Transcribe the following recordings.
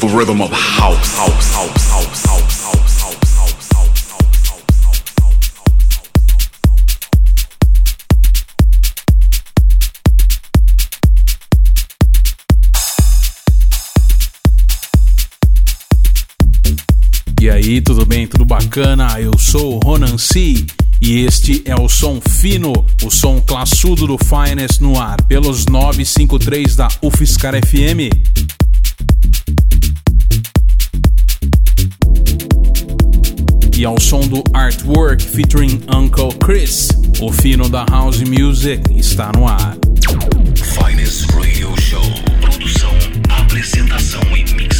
the rhythm of house, house, house, house, house. E aí, tudo bem? Tudo bacana? Eu sou o Ronan C. E este é o som fino, o som classudo do Finest no ar, pelos 953 da UFSCar FM. E ao som do Artwork featuring Uncle Chris, o fino da House Music está no ar. Finest Radio Show. Produção, apresentação e mixagens.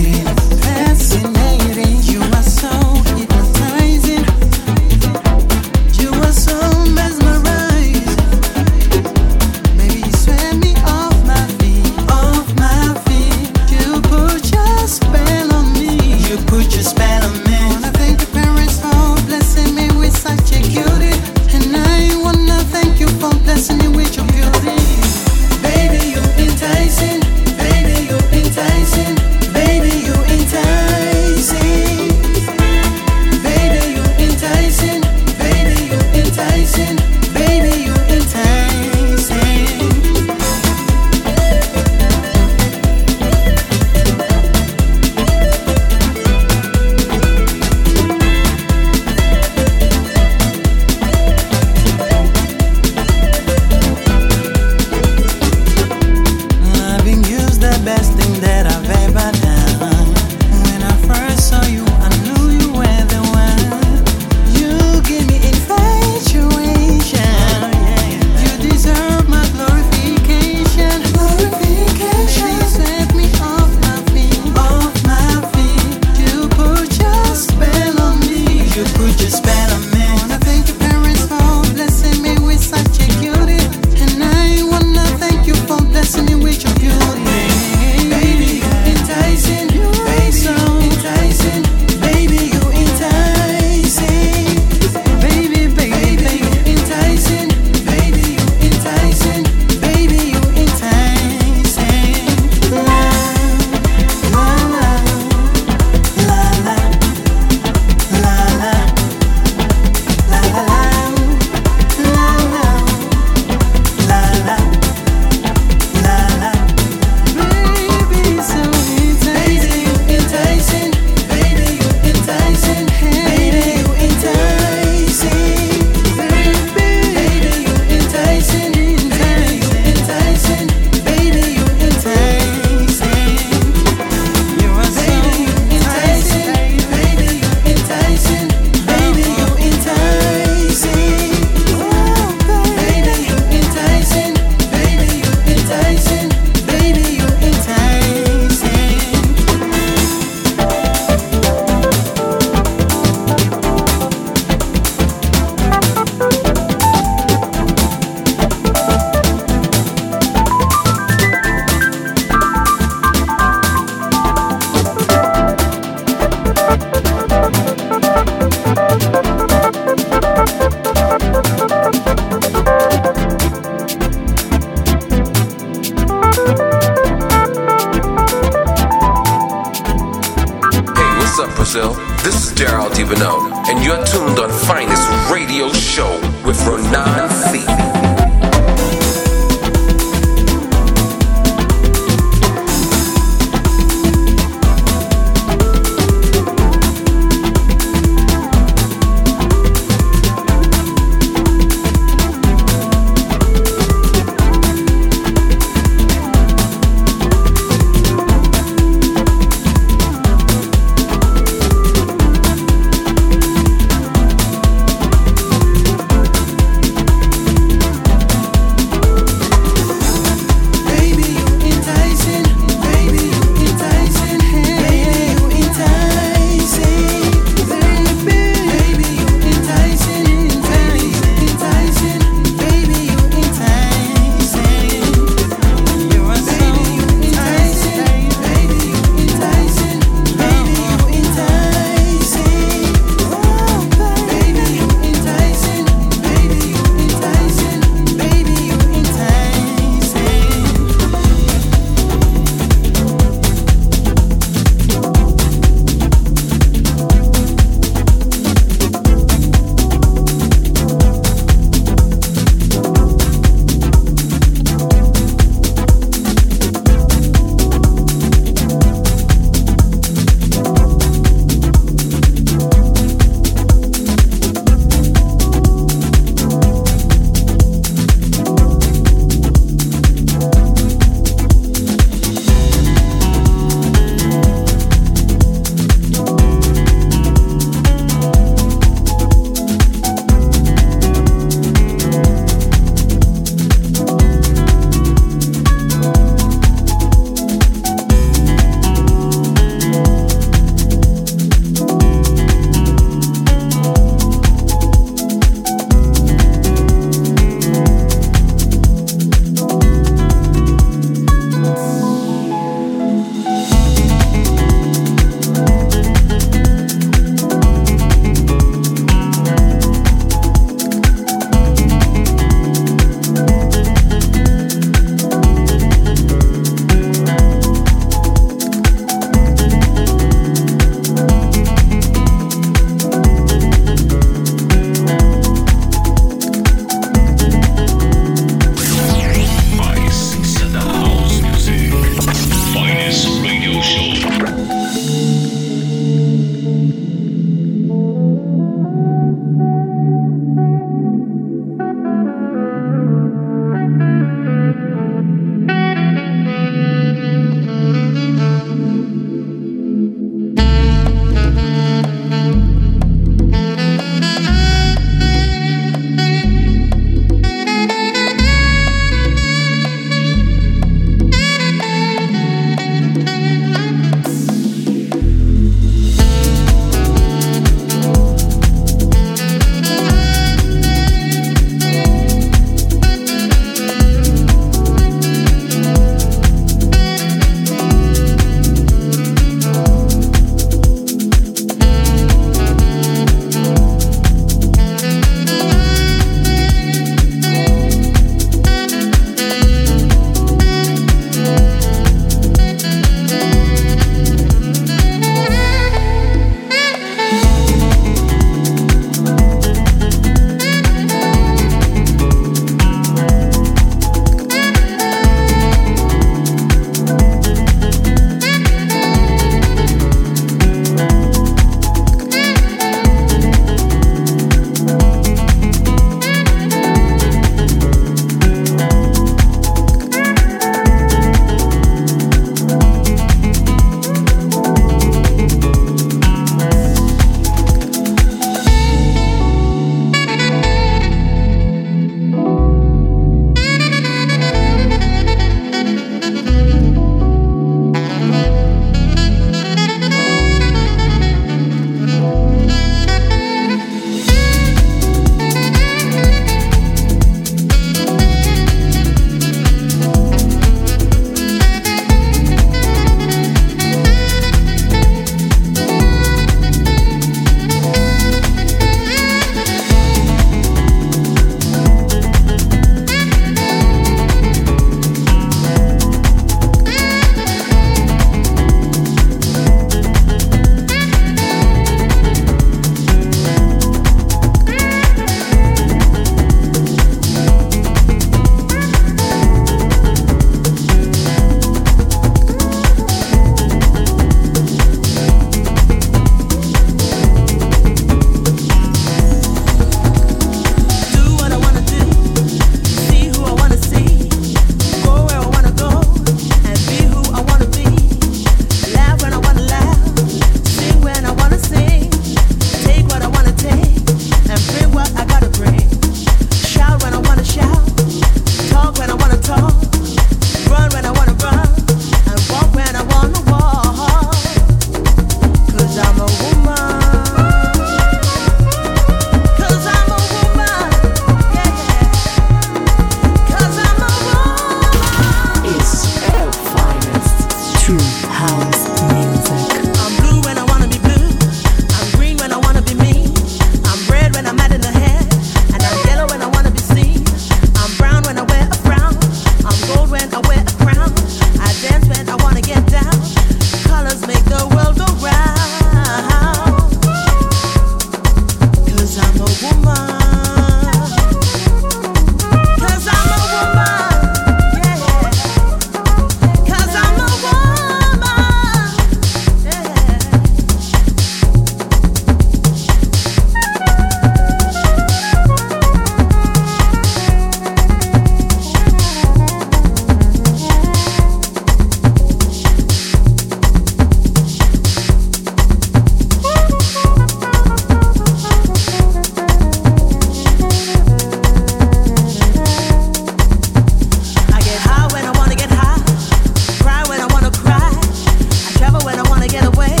get away.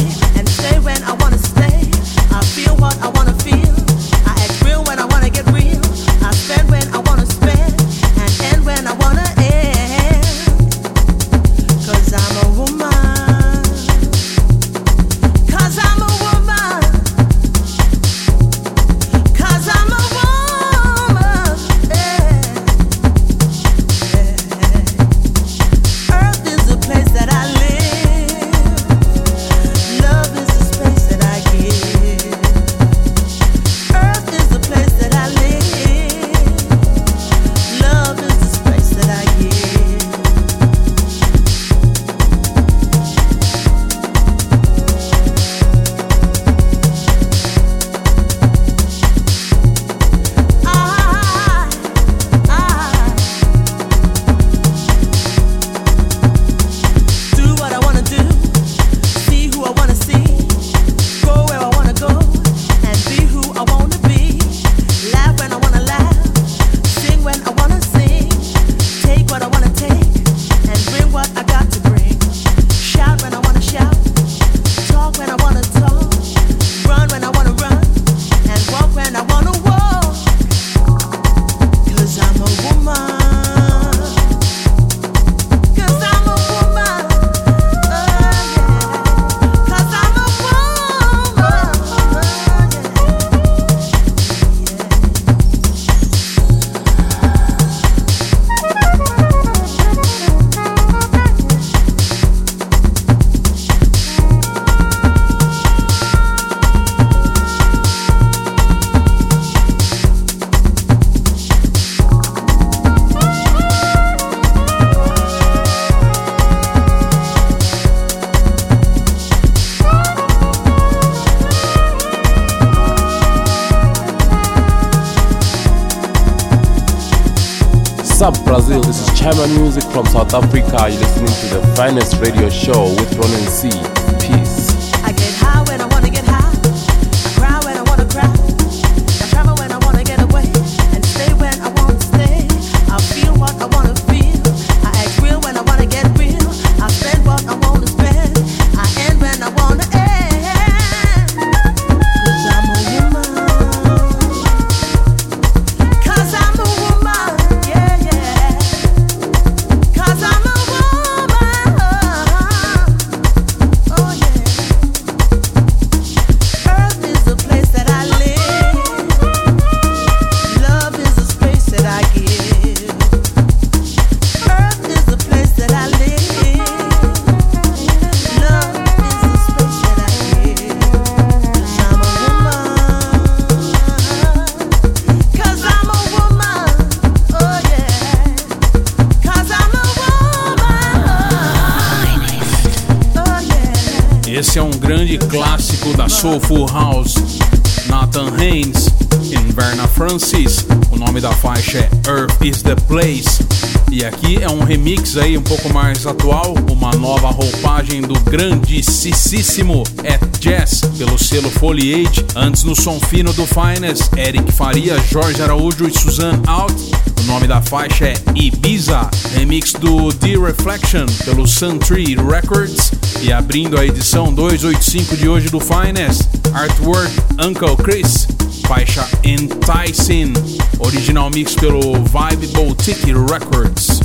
Music from South Africa. You're listening to the finest radio show with Ron and C. Soulful House, Nathan Haynes e Verna Francis. O nome da faixa é Earth is the Place. E aqui é um remix aí um pouco mais atual, uma nova roupagem do grandíssimo At Jazz pelo selo Foliage. Antes no som fino do Finest, Eric Faria, Jorge Araújo e Suzanne Out. O nome da faixa é Ibiza, remix do The Reflection pelo Sun Tree Records. E abrindo a edição 285 de hoje do Finest, Artwork Uncle Chris, faixa Enticing, original mix pelo Vibe Boutique Records.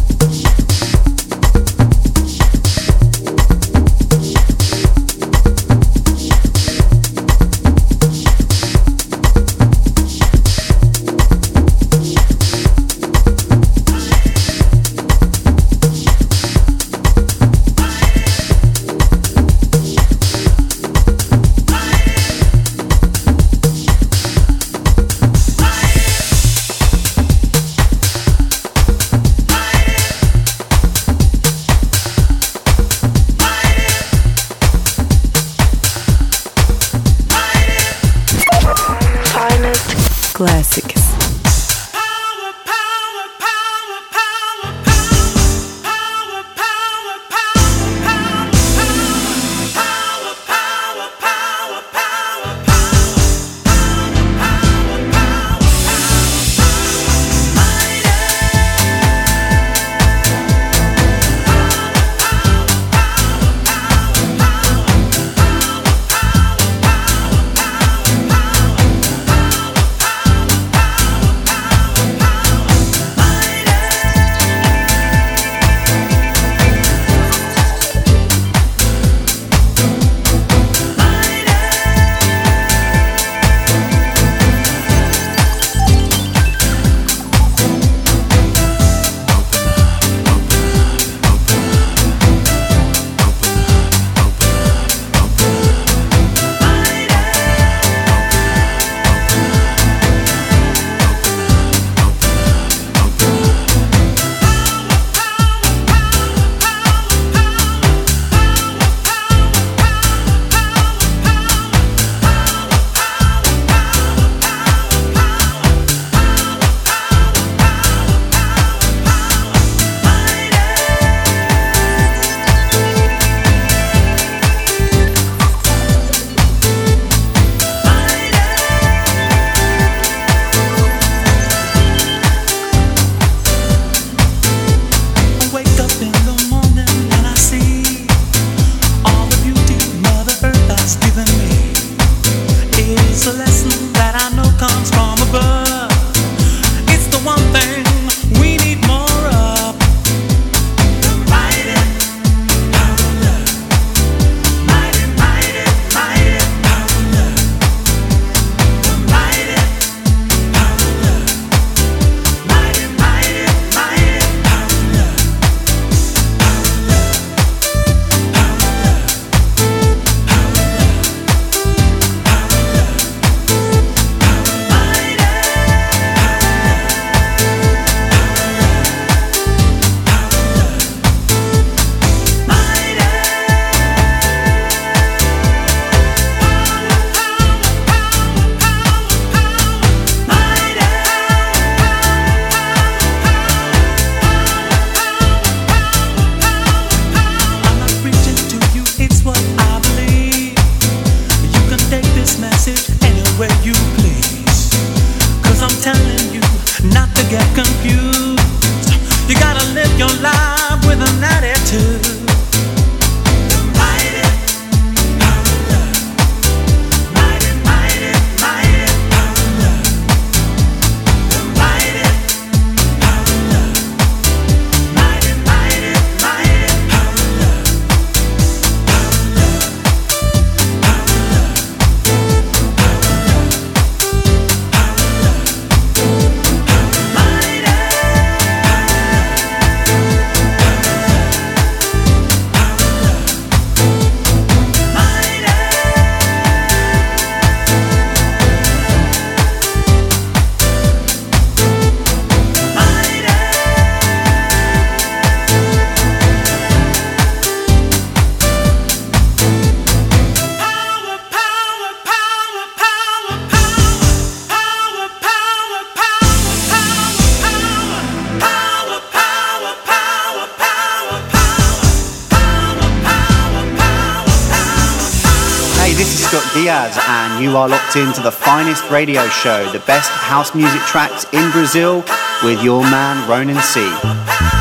Into the finest radio show, the best house music tracks in Brazil, with your man Ronan C.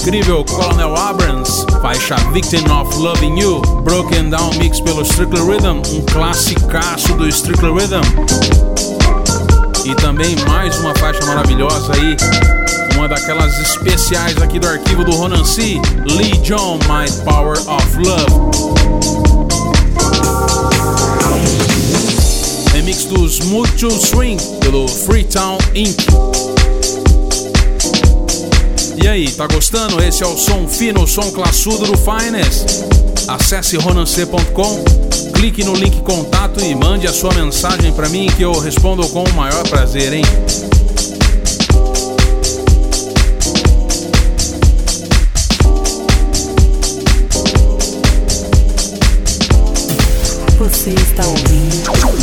incrível Colonel Abrams, faixa Victim of Loving You. Broken Down Mix pelo Strictly Rhythm, um classicaço do Strictly Rhythm. E também mais uma faixa maravilhosa aí, uma daquelas especiais aqui do arquivo do Ronan C. Lee John, My Power of Love. Remix dos Mutual Swing pelo Freetown Inc. E aí, tá gostando? Esse é o som fino, o som classudo do Finest. Acesse ronance.com, clique no link contato e mande a sua mensagem para mim que eu respondo com o maior prazer, hein? Você está ouvindo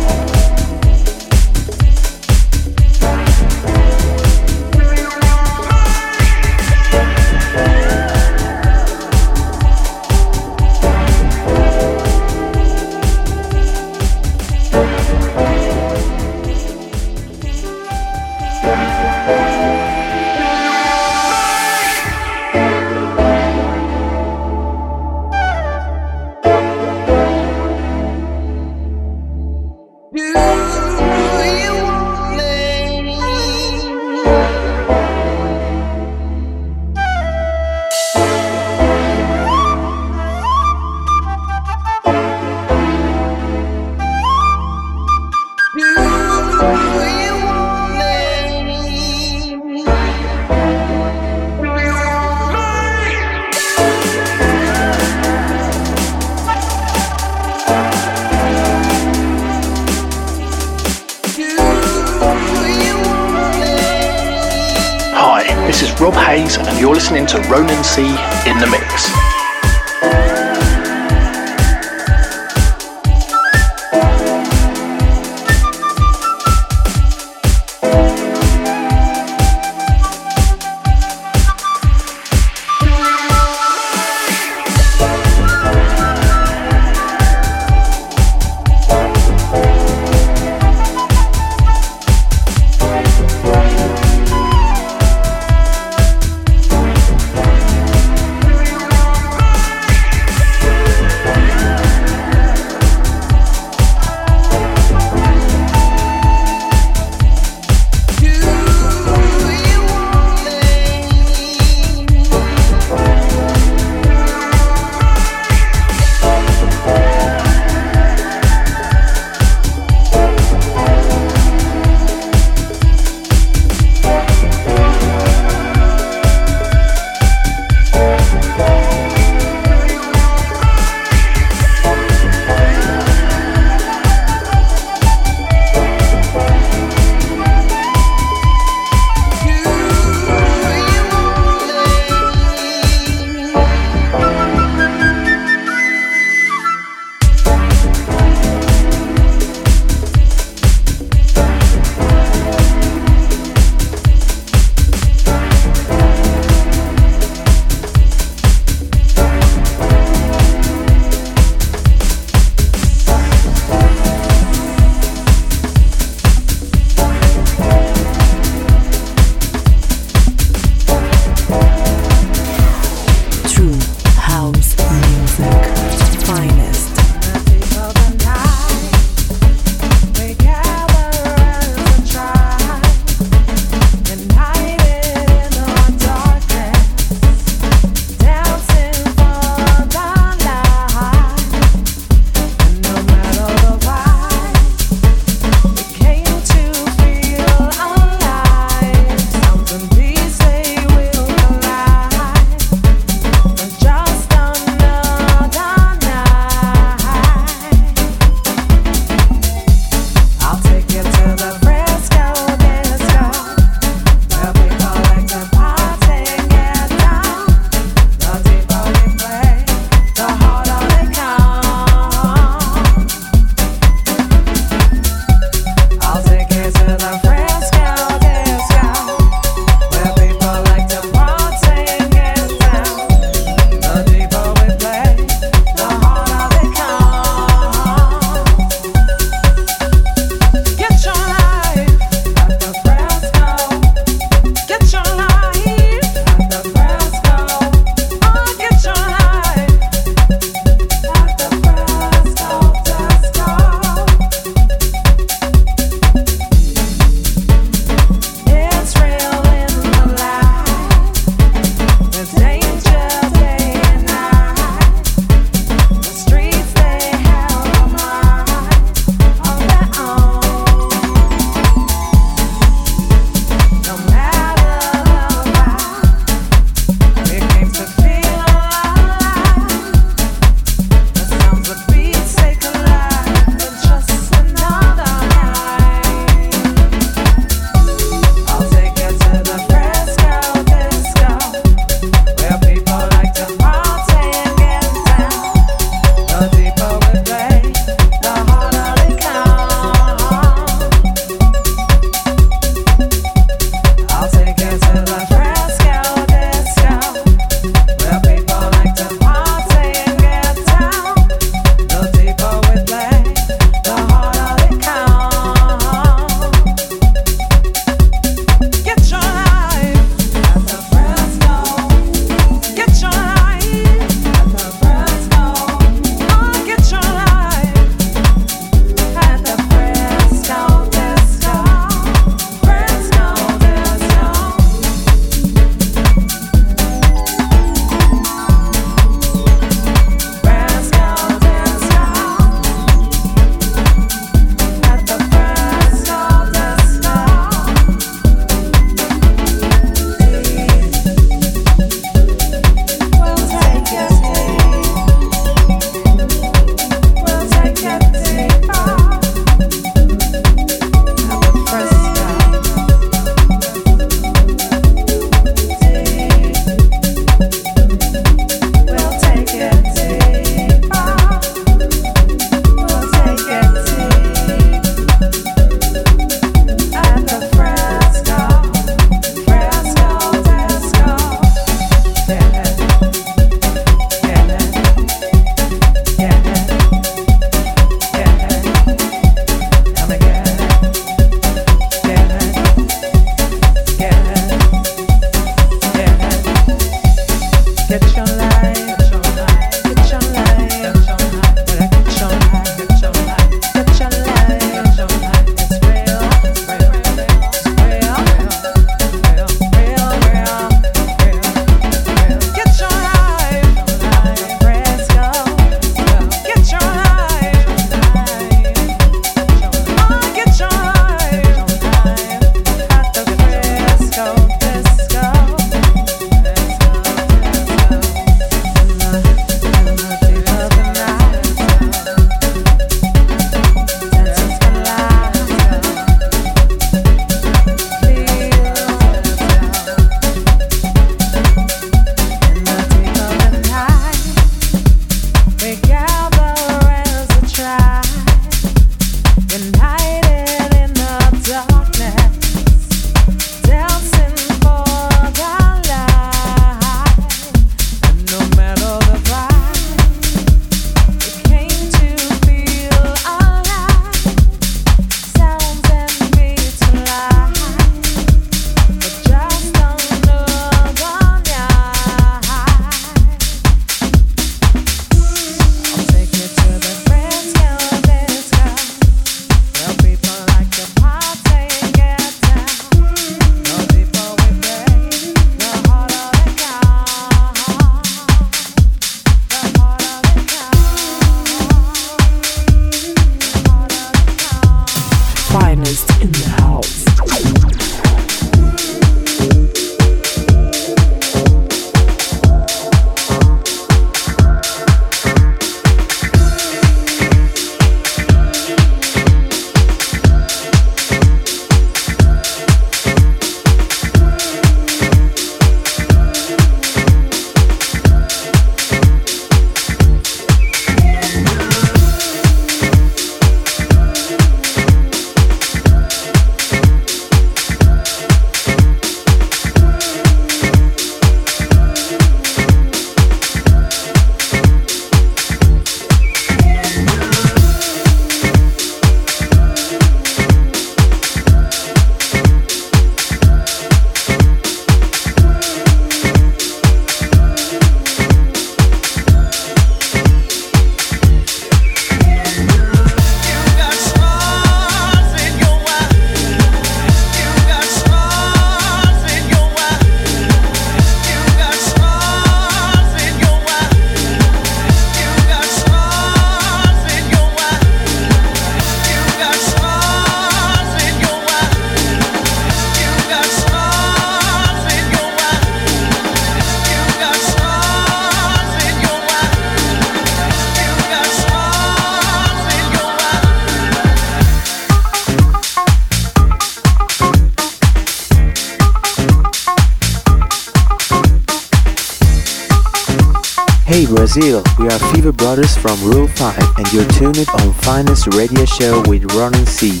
Radio Show with Ronan C.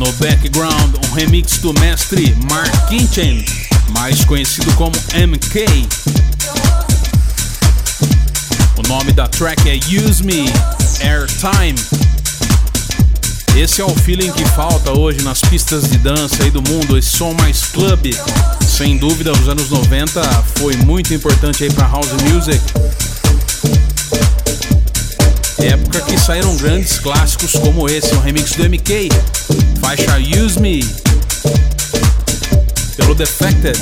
No background, um remix do mestre Mark Kinchen, mais conhecido como MK. O nome da track é Use Me Airtime. Esse é o feeling que falta hoje nas pistas de dança aí do mundo, esse som mais club. Sem dúvida, os anos 90 foi muito importante aí para house music. Época que saíram grandes clássicos como esse, um remix do MK, faixa Use Me, pelo Defected.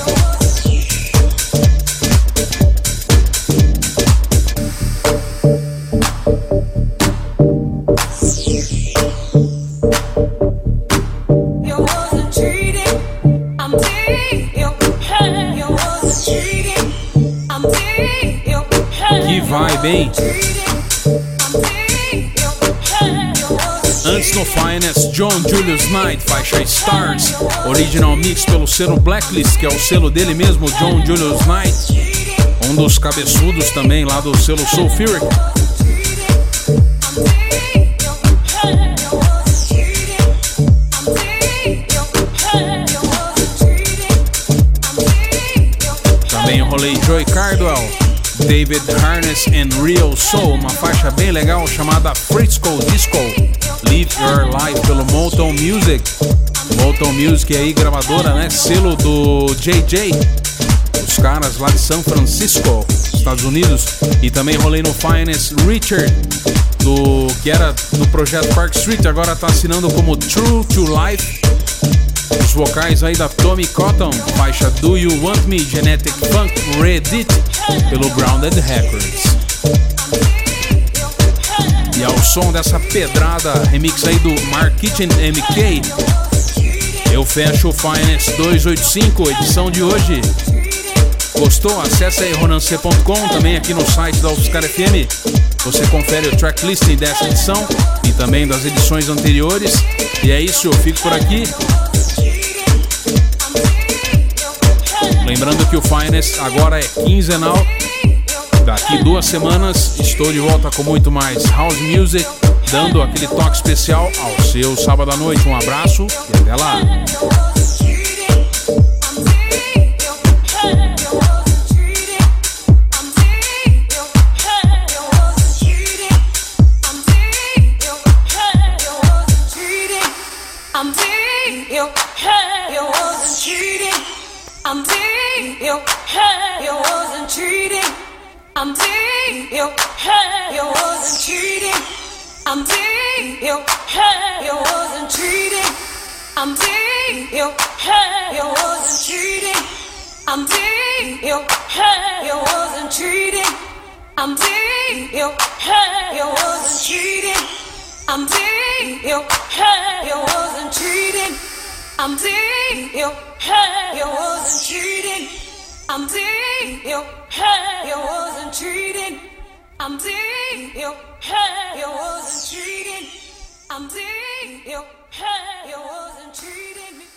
Que vibe, hein? Antes no Finest, John Julius Knight, faixa Stars, original mix pelo selo Blacklist, que é o selo dele mesmo, John Julius Knight, um dos cabeçudos também lá do selo Sulfuric. Também rolei Joy Cardwell, David Harness and Real Soul, uma faixa bem legal chamada Frisco Disco. Live Your Life pelo Motown Music. Motown Music aí, gravadora, né? Selo do JJ. Os caras lá de São Francisco, Estados Unidos. E também rolei no Finest Richard, do que era do projeto Park Street, agora tá assinando como True to Life. Os vocais aí da Tommy Cotton, faixa Do You Want Me Genetic Funk Reddit pelo Grounded Records. E ao som dessa pedrada remix aí do Mark Kitchen MK, eu fecho o Finance 285, edição de hoje. Gostou? Acesse aí ronance.com, também aqui no site da UFSCar FM. Você confere o tracklisting dessa edição e também das edições anteriores. E é isso, eu fico por aqui. Lembrando que o Finest agora é quinzenal. Daqui duas semanas estou de volta com muito mais house music, dando aquele toque especial ao seu sábado à noite. Um abraço e até lá. I'm deep, you, hey, you wasn't cheating. I'm deep, you, hey, you wasn't cheating. I'm deep, you, hey, you wasn't cheating. I'm deep, you, hey, you wasn't cheating. I'm deep, you, hey, you wasn't cheating. I'm deep, you, hey, you wasn't cheating. I'm deep, you, hey, you wasn't cheating. I'm deep. You, you wasn't treating. I'm deep. You, you wasn't treating. I'm deep. You, you wasn't cheating.